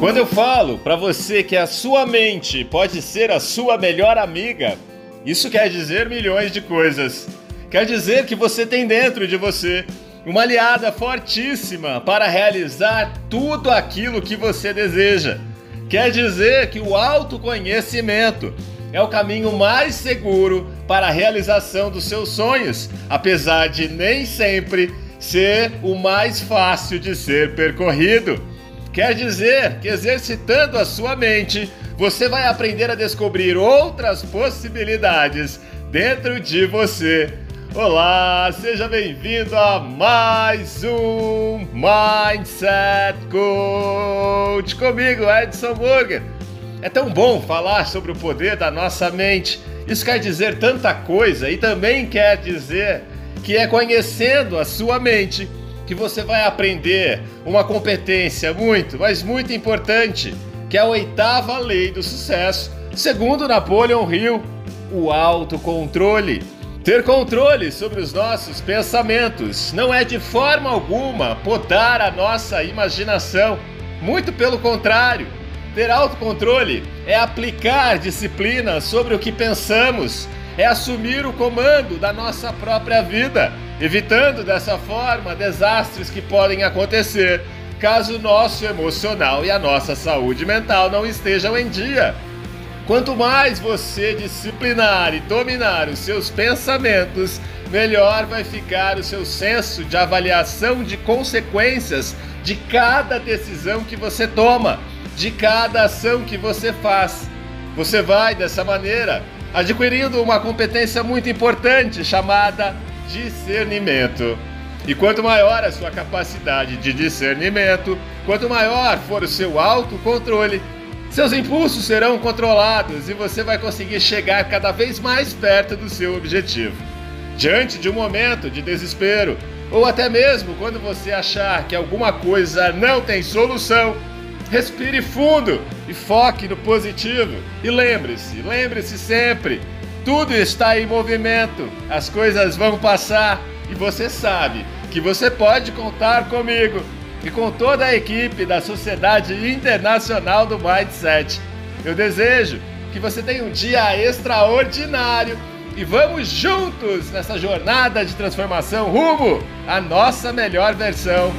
Quando eu falo para você que a sua mente pode ser a sua melhor amiga, isso quer dizer milhões de coisas. Quer dizer que você tem dentro de você uma aliada fortíssima para realizar tudo aquilo que você deseja. Quer dizer que o autoconhecimento é o caminho mais seguro para a realização dos seus sonhos, apesar de nem sempre ser o mais fácil de ser percorrido. Quer dizer que exercitando a sua mente, você vai aprender a descobrir outras possibilidades dentro de você. Olá, seja bem-vindo a mais um Mindset Coach comigo, Edson Burger. É tão bom falar sobre o poder da nossa mente. Isso quer dizer tanta coisa e também quer dizer que é conhecendo a sua mente que você vai aprender uma competência muito, mas muito importante, que é a oitava lei do sucesso, segundo Napoleon Hill, o autocontrole. Ter controle sobre os nossos pensamentos não é de forma alguma podar a nossa imaginação, muito pelo contrário. Ter autocontrole é aplicar disciplina sobre o que pensamos, é assumir o comando da nossa própria vida evitando dessa forma desastres que podem acontecer caso o nosso emocional e a nossa saúde mental não estejam em dia. Quanto mais você disciplinar e dominar os seus pensamentos, melhor vai ficar o seu senso de avaliação de consequências de cada decisão que você toma, de cada ação que você faz. Você vai, dessa maneira, adquirindo uma competência muito importante chamada discernimento. E quanto maior a sua capacidade de discernimento, quanto maior for o seu autocontrole, seus impulsos serão controlados e você vai conseguir chegar cada vez mais perto do seu objetivo. Diante de um momento de desespero, ou até mesmo quando você achar que alguma coisa não tem solução, respire fundo e foque no positivo. E lembre-se, lembre-se sempre tudo está em movimento, as coisas vão passar e você sabe que você pode contar comigo e com toda a equipe da Sociedade Internacional do Mindset. Eu desejo que você tenha um dia extraordinário e vamos juntos nessa jornada de transformação rumo à nossa melhor versão.